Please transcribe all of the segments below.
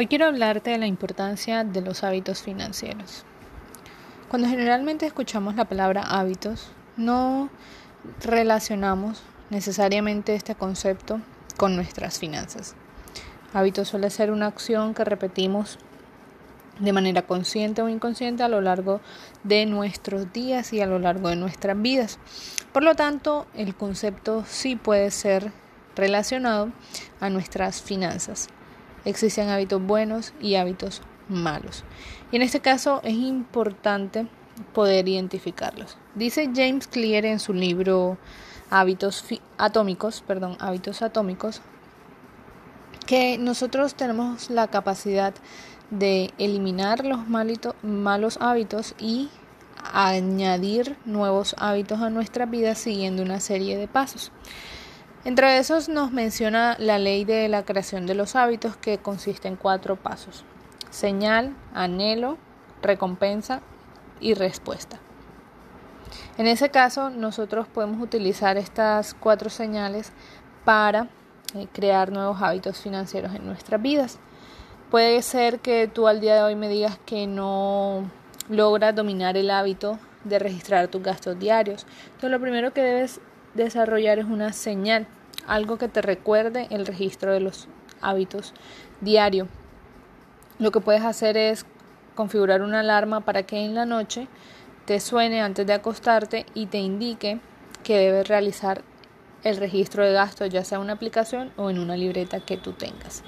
Hoy quiero hablarte de la importancia de los hábitos financieros. Cuando generalmente escuchamos la palabra hábitos, no relacionamos necesariamente este concepto con nuestras finanzas. Hábito suele ser una acción que repetimos de manera consciente o inconsciente a lo largo de nuestros días y a lo largo de nuestras vidas. Por lo tanto, el concepto sí puede ser relacionado a nuestras finanzas. Existen hábitos buenos y hábitos malos. Y en este caso es importante poder identificarlos. Dice James Clear en su libro Hábitos Atómicos, perdón, Hábitos Atómicos, que nosotros tenemos la capacidad de eliminar los malos hábitos y añadir nuevos hábitos a nuestra vida siguiendo una serie de pasos. Entre esos nos menciona la ley de la creación de los hábitos que consiste en cuatro pasos. Señal, anhelo, recompensa y respuesta. En ese caso, nosotros podemos utilizar estas cuatro señales para eh, crear nuevos hábitos financieros en nuestras vidas. Puede ser que tú al día de hoy me digas que no logras dominar el hábito de registrar tus gastos diarios. Entonces, lo primero que debes desarrollar es una señal, algo que te recuerde el registro de los hábitos diario. Lo que puedes hacer es configurar una alarma para que en la noche te suene antes de acostarte y te indique que debes realizar el registro de gastos, ya sea en una aplicación o en una libreta que tú tengas.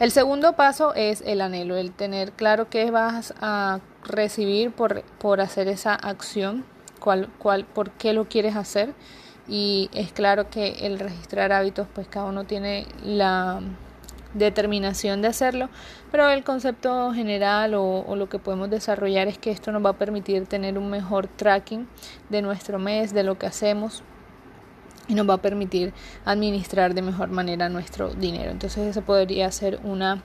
El segundo paso es el anhelo, el tener claro qué vas a recibir por, por hacer esa acción, cuál, cuál, por qué lo quieres hacer y es claro que el registrar hábitos pues cada uno tiene la determinación de hacerlo, pero el concepto general o, lo que podemos desarrollar es que esto nos va a permitir tener un mejor tracking de nuestro mes, de lo que hacemos y nos va a permitir administrar de mejor manera nuestro dinero. Entonces eso podría ser una,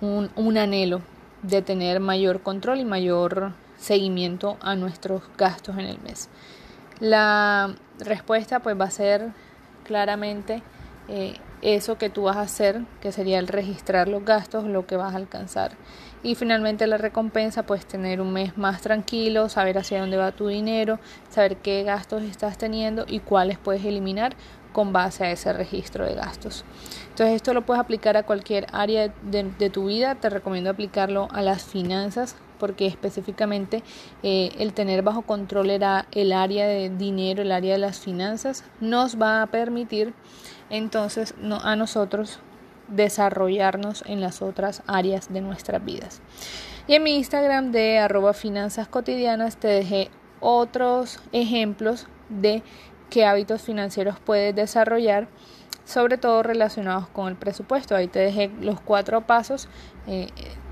un, anhelo de tener mayor control y mayor seguimiento a nuestros gastos en el mes. La respuesta pues va a ser claramente eh, eso que tú vas a hacer, que sería el registrar los gastos, lo que vas a alcanzar. Y finalmente la recompensa, pues tener un mes más tranquilo, saber hacia dónde va tu dinero, saber qué gastos estás teniendo y cuáles puedes eliminar con base a ese registro de gastos. Entonces esto lo puedes aplicar a cualquier área de tu vida, te recomiendo aplicarlo a las finanzas porque específicamente eh, el tener bajo control era el área de dinero, el área de las finanzas, nos va a permitir entonces a nosotros desarrollarnos en las otras áreas de nuestras vidas. Y en mi Instagram de arroba finanzas cotidianas te dejé otros ejemplos de qué hábitos financieros puedes desarrollar sobre todo relacionados con el presupuesto. Ahí te dejé los cuatro pasos eh,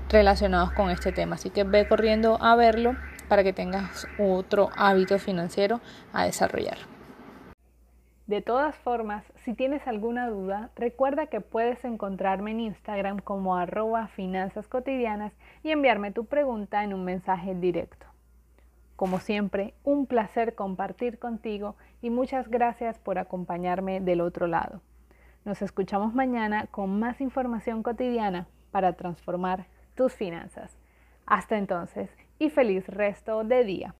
relacionados con este tema. Así que ve corriendo a verlo para que tengas otro hábito financiero a desarrollar. De todas formas, si tienes alguna duda, recuerda que puedes encontrarme en Instagram como arroba finanzas y enviarme tu pregunta en un mensaje directo. Como siempre, un placer compartir contigo y muchas gracias por acompañarme del otro lado. Nos escuchamos mañana con más información cotidiana para transformar tus finanzas. Hasta entonces y feliz resto de día.